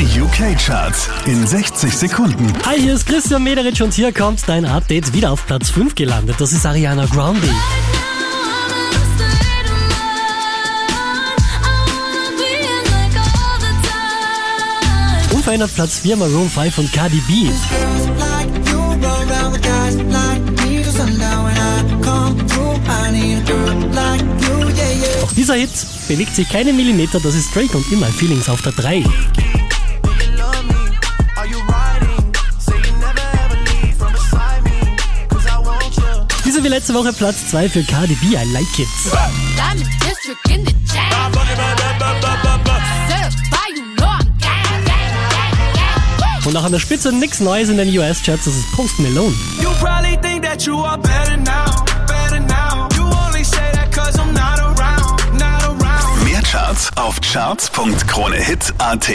Die UK-Charts in 60 Sekunden. Hi, hier ist Christian Mederitsch und hier kommt dein Update wieder auf Platz 5 gelandet. Das ist Ariana Grande. Unverändert Platz 4 Maroon 5 von Cardi B. Auch dieser Hit bewegt sich keine Millimeter, das ist Drake und immer Feelings auf der 3. Diese wie letzte Woche Platz 2 für Cardi B, I Like It. Und auch an der Spitze nichts Neues in den US-Charts, das ist Post Malone. Mehr Charts auf charts.kronehit.at